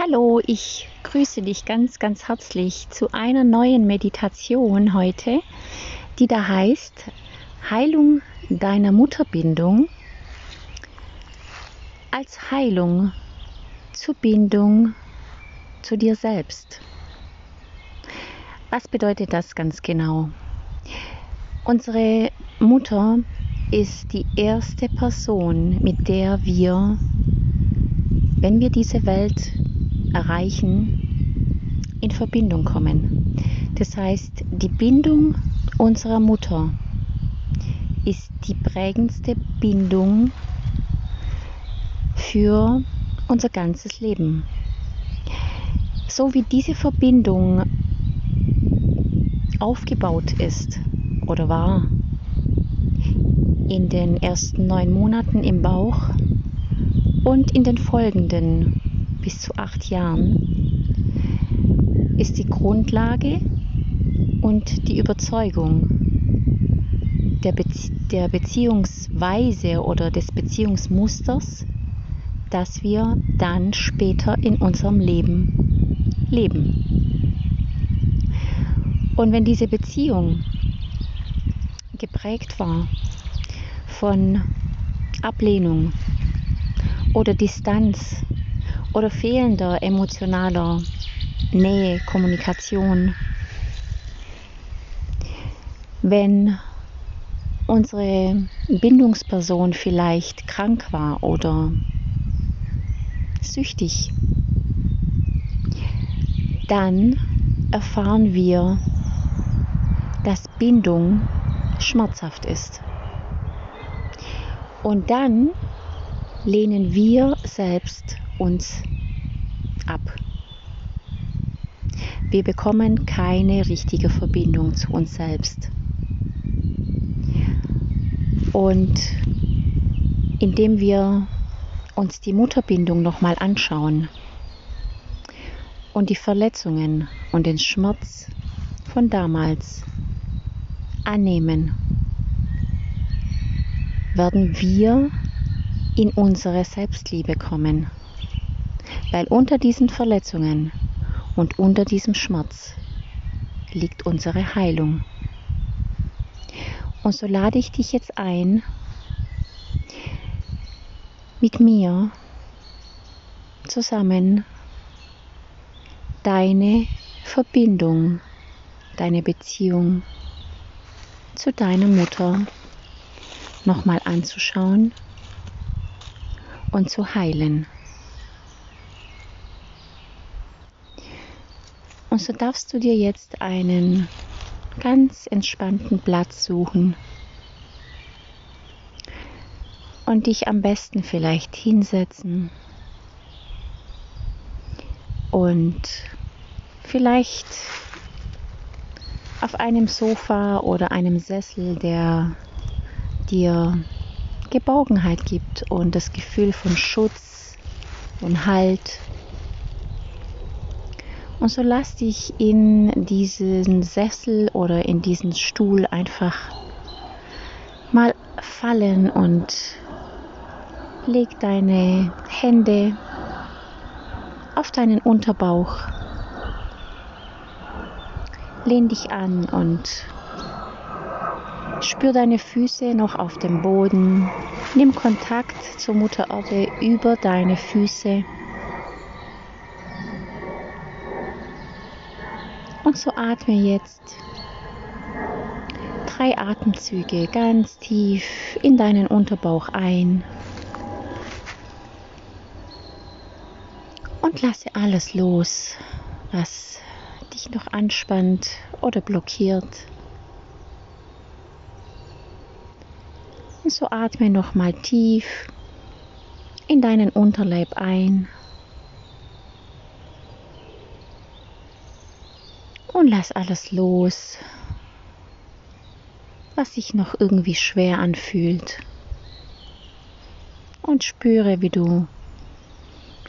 Hallo, ich grüße dich ganz, ganz herzlich zu einer neuen Meditation heute, die da heißt Heilung deiner Mutterbindung als Heilung zur Bindung zu dir selbst. Was bedeutet das ganz genau? Unsere Mutter ist die erste Person, mit der wir, wenn wir diese Welt erreichen, in Verbindung kommen. Das heißt, die Bindung unserer Mutter ist die prägendste Bindung für unser ganzes Leben. So wie diese Verbindung aufgebaut ist oder war in den ersten neun Monaten im Bauch und in den folgenden bis zu acht Jahren ist die Grundlage und die Überzeugung der, Bezie der Beziehungsweise oder des Beziehungsmusters, das wir dann später in unserem Leben leben. Und wenn diese Beziehung geprägt war von Ablehnung oder Distanz oder fehlender emotionaler Nähe, Kommunikation, wenn unsere Bindungsperson vielleicht krank war oder süchtig, dann erfahren wir, dass Bindung schmerzhaft ist. Und dann lehnen wir selbst uns Wir bekommen keine richtige Verbindung zu uns selbst. Und indem wir uns die Mutterbindung nochmal anschauen und die Verletzungen und den Schmerz von damals annehmen, werden wir in unsere Selbstliebe kommen. Weil unter diesen Verletzungen und unter diesem Schmerz liegt unsere Heilung. Und so lade ich dich jetzt ein, mit mir zusammen deine Verbindung, deine Beziehung zu deiner Mutter nochmal anzuschauen und zu heilen. Und so darfst du dir jetzt einen ganz entspannten Platz suchen und dich am besten vielleicht hinsetzen und vielleicht auf einem Sofa oder einem Sessel, der dir Geborgenheit gibt und das Gefühl von Schutz und Halt. Und so lass dich in diesen Sessel oder in diesen Stuhl einfach mal fallen und leg deine Hände auf deinen Unterbauch Lehn dich an und spür deine Füße noch auf dem Boden. Nimm Kontakt zur Mutter Erde über deine Füße. Und so atme jetzt drei Atemzüge ganz tief in deinen Unterbauch ein. Und lasse alles los, was dich noch anspannt oder blockiert. Und so atme nochmal tief in deinen Unterleib ein. Und lass alles los, was sich noch irgendwie schwer anfühlt. Und spüre, wie du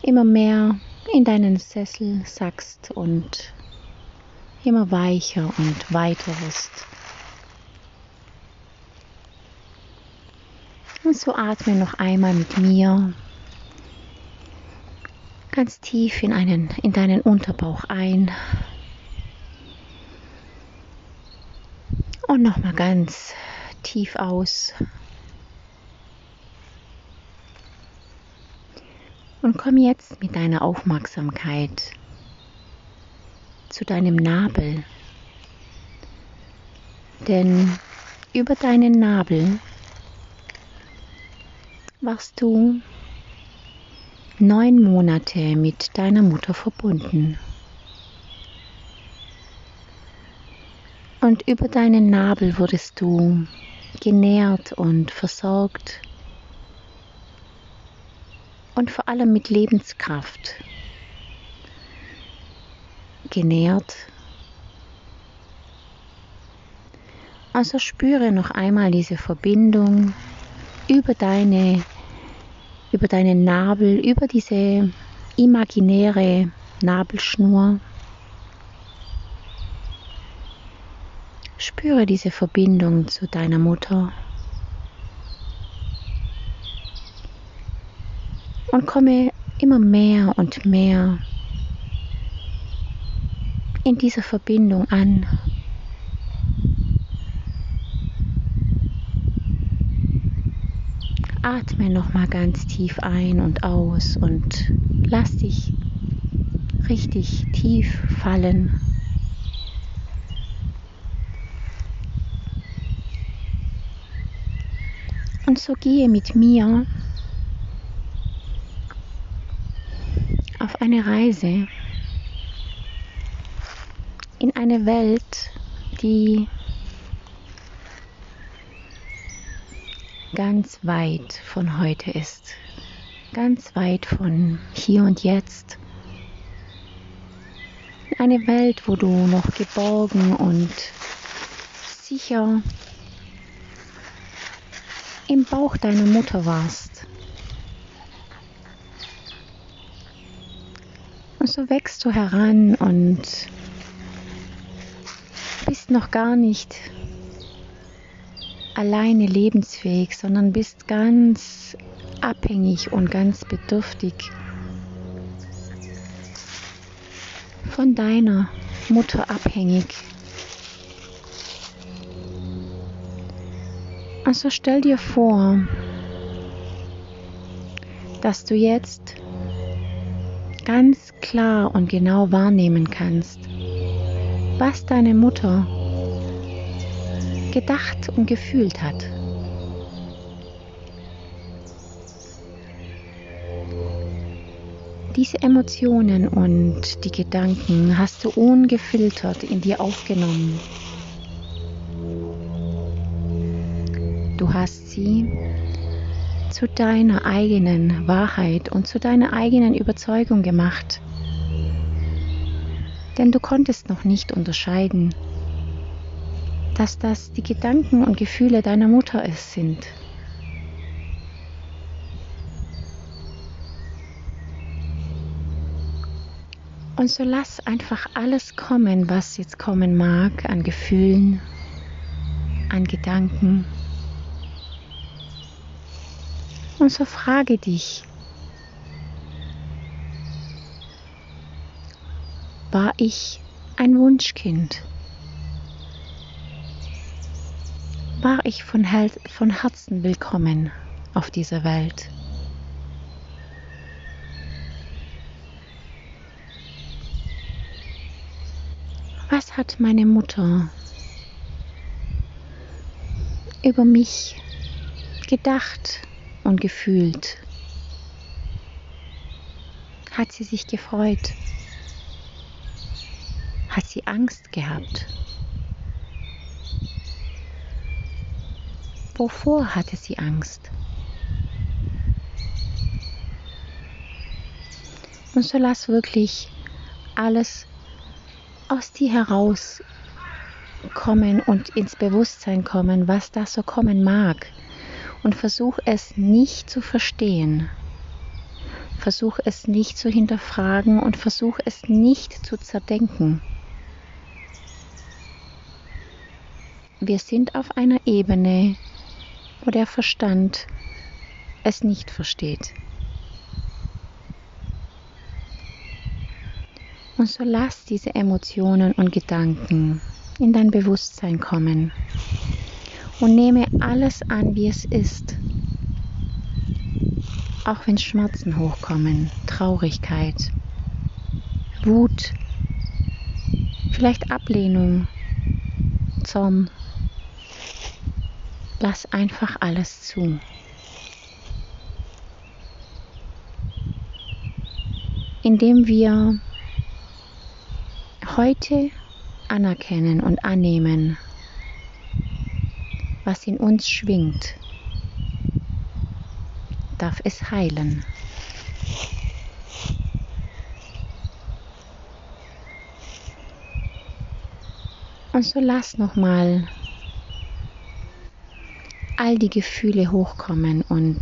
immer mehr in deinen Sessel sackst und immer weicher und weiter wirst. Und so atme noch einmal mit mir ganz tief in, einen, in deinen Unterbauch ein. Und nochmal ganz tief aus. Und komm jetzt mit deiner Aufmerksamkeit zu deinem Nabel. Denn über deinen Nabel warst du neun Monate mit deiner Mutter verbunden. Und über deinen Nabel wurdest du genährt und versorgt und vor allem mit Lebenskraft genährt. Also spüre noch einmal diese Verbindung über deine über deinen Nabel, über diese imaginäre Nabelschnur. Spüre diese Verbindung zu deiner Mutter. Und komme immer mehr und mehr in dieser Verbindung an. Atme noch mal ganz tief ein und aus und lass dich richtig tief fallen. Und so gehe mit mir auf eine Reise in eine Welt, die ganz weit von heute ist, ganz weit von hier und jetzt. Eine Welt, wo du noch geborgen und sicher im Bauch deiner Mutter warst. Und so wächst du heran und bist noch gar nicht alleine lebensfähig, sondern bist ganz abhängig und ganz bedürftig von deiner Mutter abhängig. Also stell dir vor, dass du jetzt ganz klar und genau wahrnehmen kannst, was deine Mutter gedacht und gefühlt hat. Diese Emotionen und die Gedanken hast du ungefiltert in dir aufgenommen. Du hast sie zu deiner eigenen Wahrheit und zu deiner eigenen Überzeugung gemacht. Denn du konntest noch nicht unterscheiden, dass das die Gedanken und Gefühle deiner Mutter es sind. Und so lass einfach alles kommen, was jetzt kommen mag, an Gefühlen, an Gedanken. Und so frage dich, war ich ein Wunschkind? war ich von, Hel von Herzen willkommen auf dieser Welt. Was hat meine Mutter über mich gedacht und gefühlt? Hat sie sich gefreut? Hat sie Angst gehabt? Wovor hatte sie Angst? Und so lass wirklich alles aus dir heraus kommen und ins Bewusstsein kommen, was da so kommen mag. Und versuch es nicht zu verstehen. Versuch es nicht zu hinterfragen und versuch es nicht zu zerdenken. Wir sind auf einer Ebene, wo der Verstand es nicht versteht. Und so lass diese Emotionen und Gedanken in dein Bewusstsein kommen und nehme alles an, wie es ist. Auch wenn Schmerzen hochkommen, Traurigkeit, Wut, vielleicht Ablehnung, Zorn. Lass einfach alles zu. Indem wir heute anerkennen und annehmen, was in uns schwingt, darf es heilen. Und so lass nochmal all die Gefühle hochkommen und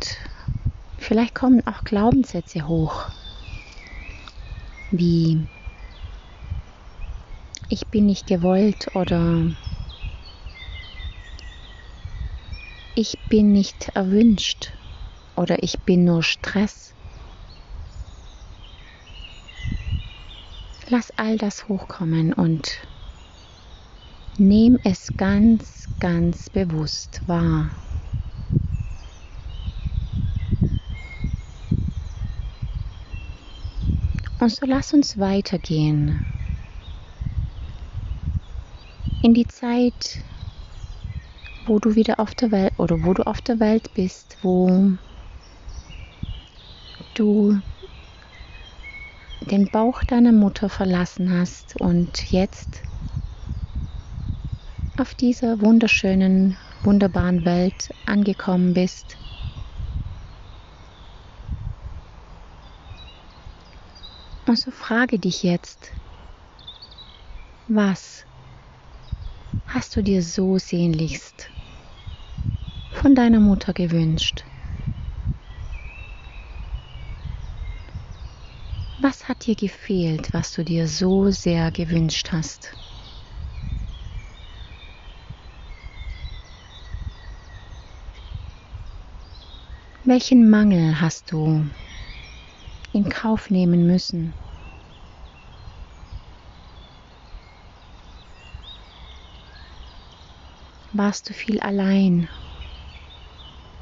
vielleicht kommen auch Glaubenssätze hoch, wie ich bin nicht gewollt oder ich bin nicht erwünscht oder ich bin nur Stress. Lass all das hochkommen und nimm es ganz, ganz bewusst wahr. Und so lass uns weitergehen in die Zeit, wo du wieder auf der Welt oder wo du auf der Welt bist, wo du den Bauch deiner Mutter verlassen hast und jetzt auf dieser wunderschönen, wunderbaren Welt angekommen bist. Und so frage dich jetzt, was hast du dir so sehnlichst von deiner Mutter gewünscht? Was hat dir gefehlt, was du dir so sehr gewünscht hast? Welchen Mangel hast du in Kauf nehmen müssen? Warst du viel allein?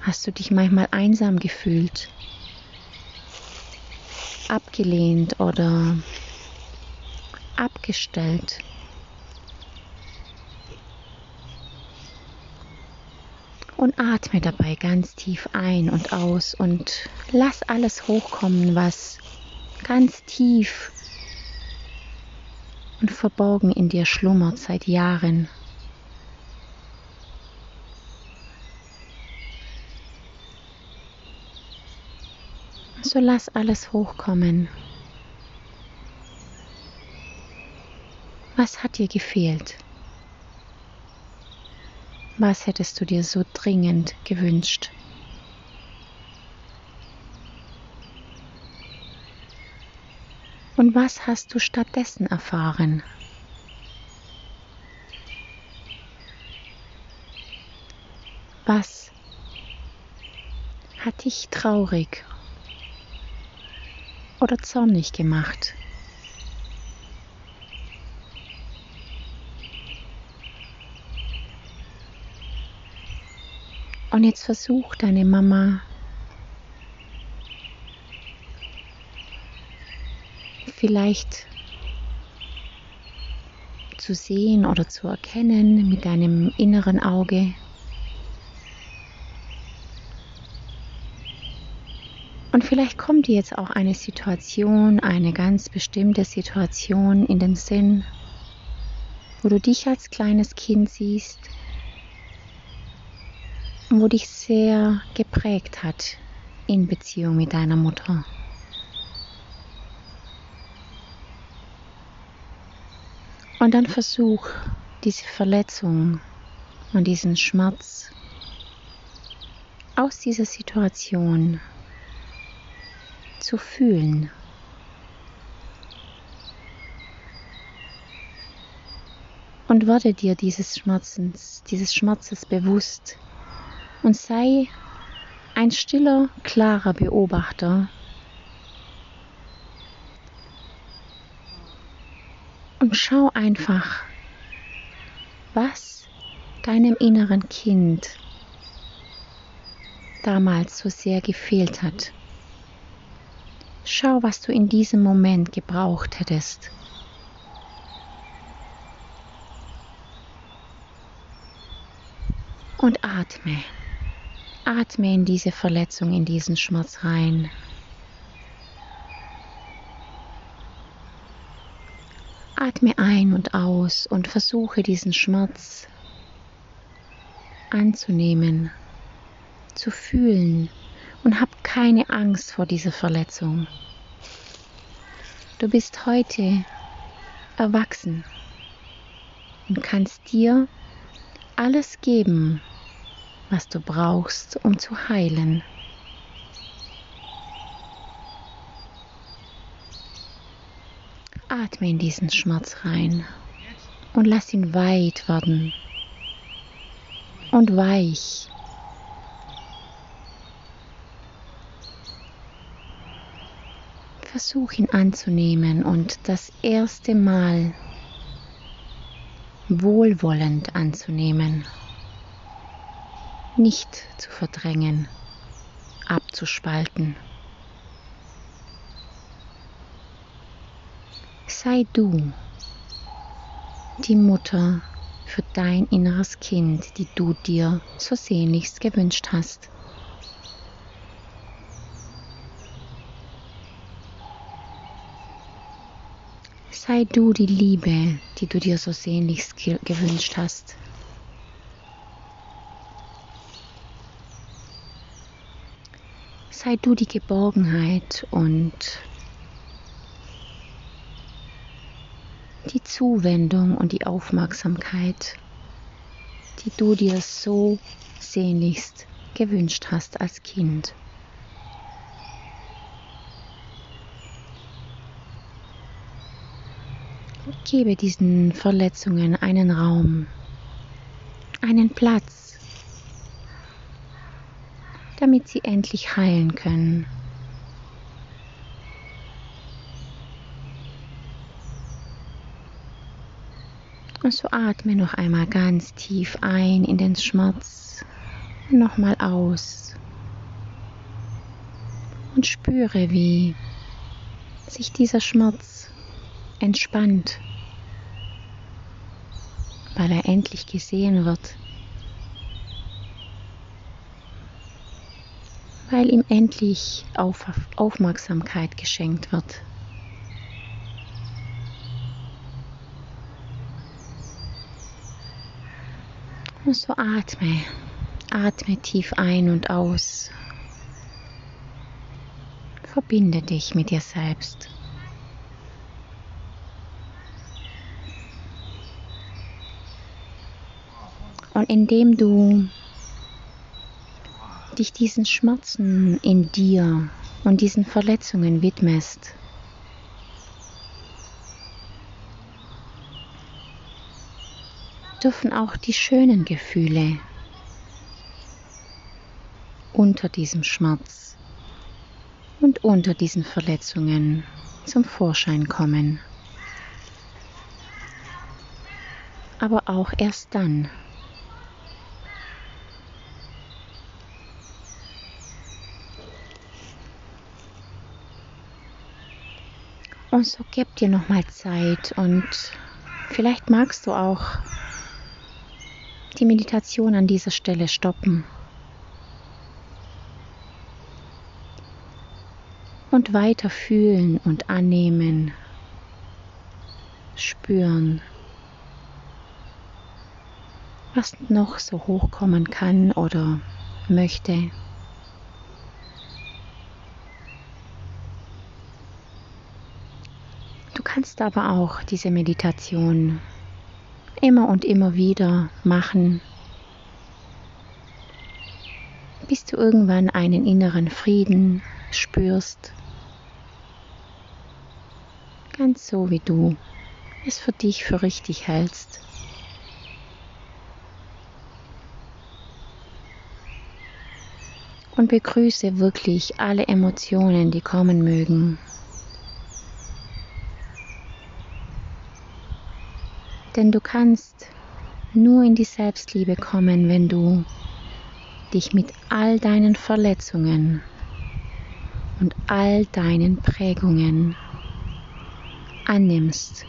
Hast du dich manchmal einsam gefühlt? Abgelehnt oder abgestellt? Und atme dabei ganz tief ein und aus und lass alles hochkommen, was ganz tief und verborgen in dir schlummert seit Jahren. So lass alles hochkommen. Was hat dir gefehlt? Was hättest du dir so dringend gewünscht? Und was hast du stattdessen erfahren? Was hat dich traurig oder zornig gemacht. Und jetzt versuch deine Mama vielleicht zu sehen oder zu erkennen mit deinem inneren Auge. Und vielleicht kommt dir jetzt auch eine Situation, eine ganz bestimmte Situation in den Sinn, wo du dich als kleines Kind siehst wo dich sehr geprägt hat in Beziehung mit deiner Mutter. Und dann versuch diese Verletzung und diesen Schmerz aus dieser Situation zu fühlen. Und werde dir dieses Schmerzens, dieses Schmerzes bewusst und sei ein stiller, klarer Beobachter Und schau einfach, was deinem inneren Kind damals so sehr gefehlt hat. Schau, was du in diesem Moment gebraucht hättest. Und atme. Atme in diese Verletzung, in diesen Schmerz rein. Atme ein und aus und versuche diesen Schmerz anzunehmen, zu fühlen und hab keine Angst vor dieser Verletzung. Du bist heute erwachsen und kannst dir alles geben, was du brauchst, um zu heilen. Atme in diesen Schmerz rein und lass ihn weit werden und weich. Versuch ihn anzunehmen und das erste Mal wohlwollend anzunehmen, nicht zu verdrängen, abzuspalten. Sei du die Mutter für dein inneres Kind, die du dir so sehnlichst gewünscht hast. Sei du die Liebe, die du dir so sehnlichst gewünscht hast. Sei du die Geborgenheit und die Zuwendung und die Aufmerksamkeit, die du dir so sehnlichst gewünscht hast als Kind. Gebe diesen Verletzungen einen Raum, einen Platz, damit sie endlich heilen können. Und so atme noch einmal ganz tief ein in den Schmerz nochmal aus. Und spüre, wie sich dieser Schmerz entspannt weil er endlich gesehen wird, weil ihm endlich Auf Aufmerksamkeit geschenkt wird. Und so atme, atme tief ein und aus. Verbinde dich mit dir selbst. Indem du dich diesen Schmerzen in dir und diesen Verletzungen widmest, dürfen auch die schönen Gefühle unter diesem Schmerz und unter diesen Verletzungen zum Vorschein kommen. Aber auch erst dann, so gib dir nochmal Zeit und vielleicht magst du auch die Meditation an dieser Stelle stoppen. Und weiter fühlen und annehmen, spüren, was noch so hochkommen kann oder möchte. Kannst aber auch diese Meditation immer und immer wieder machen, bis du irgendwann einen inneren Frieden spürst, ganz so wie du es für dich für richtig hältst. Und begrüße wirklich alle Emotionen, die kommen mögen. Denn du kannst nur in die Selbstliebe kommen, wenn du dich mit all deinen Verletzungen und all deinen Prägungen annimmst.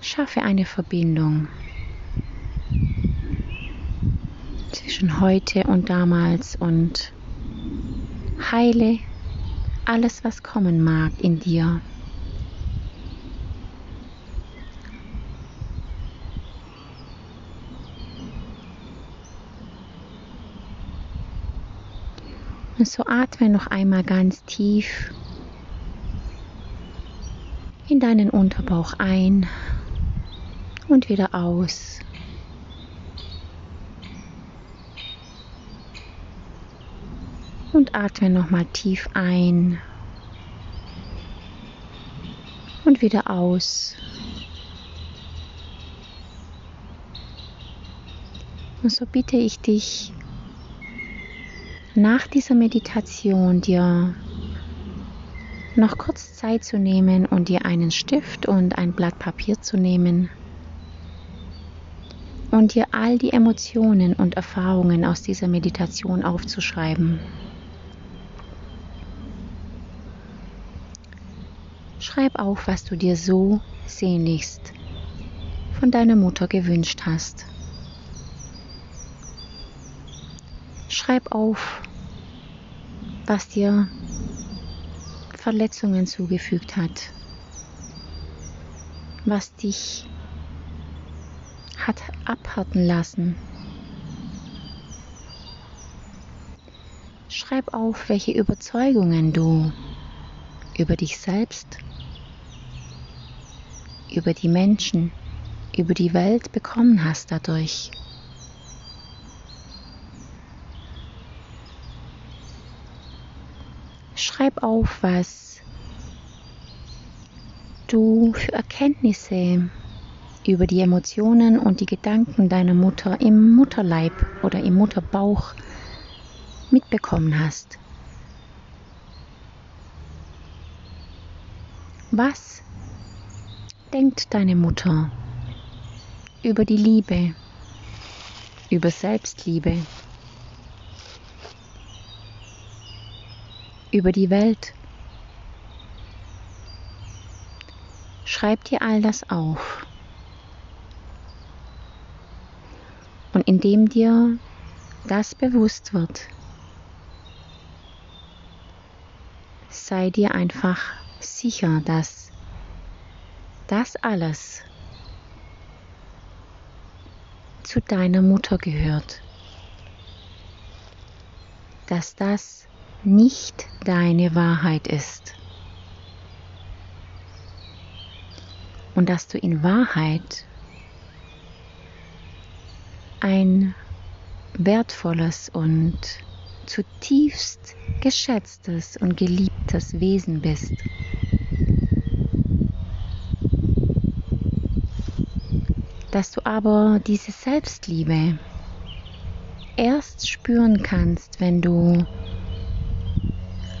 Schaffe eine Verbindung zwischen heute und damals und heile alles, was kommen mag in dir. Und so atme noch einmal ganz tief in deinen Unterbauch ein und wieder aus. Und atme nochmal tief ein und wieder aus. Und so bitte ich dich, nach dieser Meditation dir noch kurz Zeit zu nehmen und dir einen Stift und ein Blatt Papier zu nehmen und dir all die Emotionen und Erfahrungen aus dieser Meditation aufzuschreiben. Schreib auf, was du dir so sehnlichst von deiner Mutter gewünscht hast. Schreib auf, was dir Verletzungen zugefügt hat, was dich hat abhärten lassen. Schreib auf, welche Überzeugungen du über dich selbst, über die Menschen, über die Welt bekommen hast dadurch. Schreib auf, was du für Erkenntnisse über die Emotionen und die Gedanken deiner Mutter im Mutterleib oder im Mutterbauch mitbekommen hast. Was denkt deine Mutter über die Liebe, über Selbstliebe? über die Welt. Schreib dir all das auf. Und indem dir das bewusst wird, sei dir einfach sicher, dass das alles zu deiner Mutter gehört. Dass das nicht deine Wahrheit ist. Und dass du in Wahrheit ein wertvolles und zutiefst geschätztes und geliebtes Wesen bist. Dass du aber diese Selbstliebe erst spüren kannst, wenn du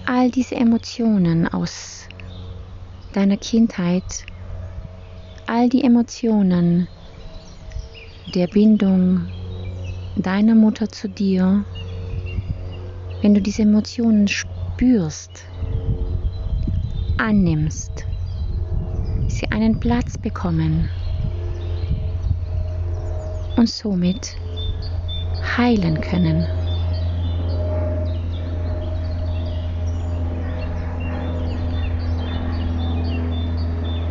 all diese Emotionen aus deiner Kindheit, all die Emotionen der Bindung deiner Mutter zu dir, wenn du diese Emotionen spürst, annimmst, sie einen Platz bekommen und somit heilen können.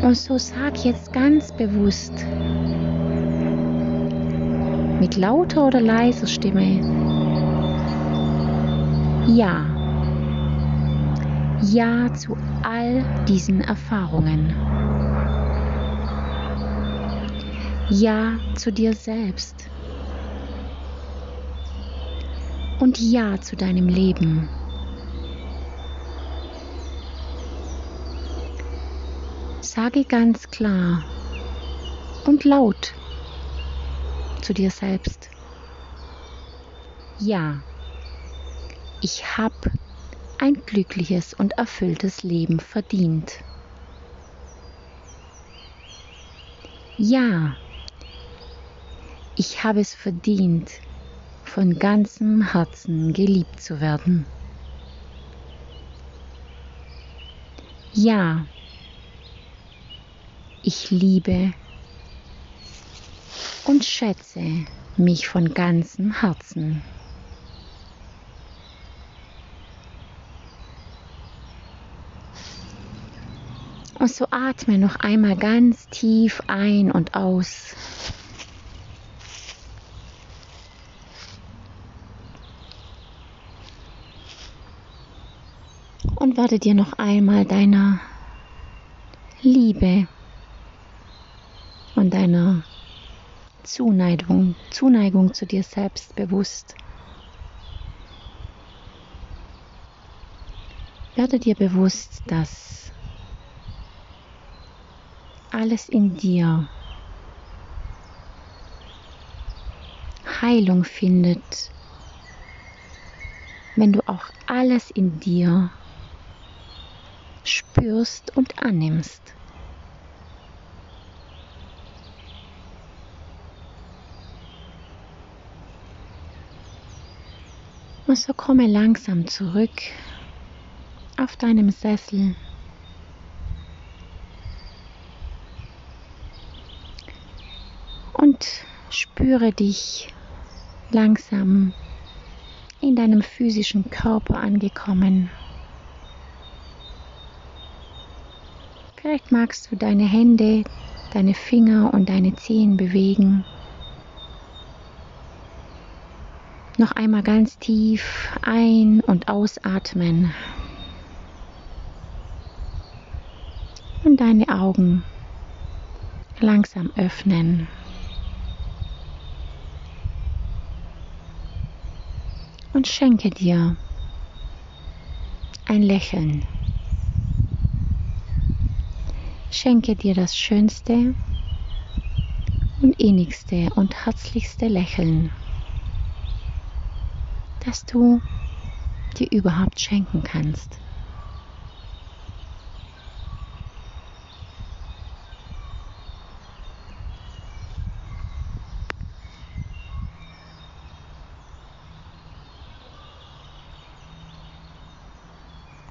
Und so sag jetzt ganz bewusst mit lauter oder leiser Stimme Ja. Ja zu all diesen Erfahrungen. Ja zu dir selbst. Und Ja zu deinem Leben. Sage ganz klar und laut zu dir selbst. Ja, ich habe ein glückliches und erfülltes Leben verdient. Ja, ich habe es verdient, von ganzem Herzen geliebt zu werden. Ja, ich liebe und schätze mich von ganzem Herzen. Und so atme noch einmal ganz tief ein und aus. Werde dir noch einmal deiner Liebe und deiner Zuneigung, Zuneigung zu dir selbst bewusst. Werde dir bewusst, dass alles in dir Heilung findet, wenn du auch alles in dir spürst und annimmst. Und so komme langsam zurück auf deinem Sessel. Und spüre dich langsam in deinem physischen Körper angekommen. Vielleicht magst du deine Hände, deine Finger und deine Zehen bewegen. Noch einmal ganz tief ein- und ausatmen. Und deine Augen langsam öffnen. Und schenke dir ein Lächeln. Schenke dir das schönste und innigste und herzlichste Lächeln das du dir überhaupt schenken kannst.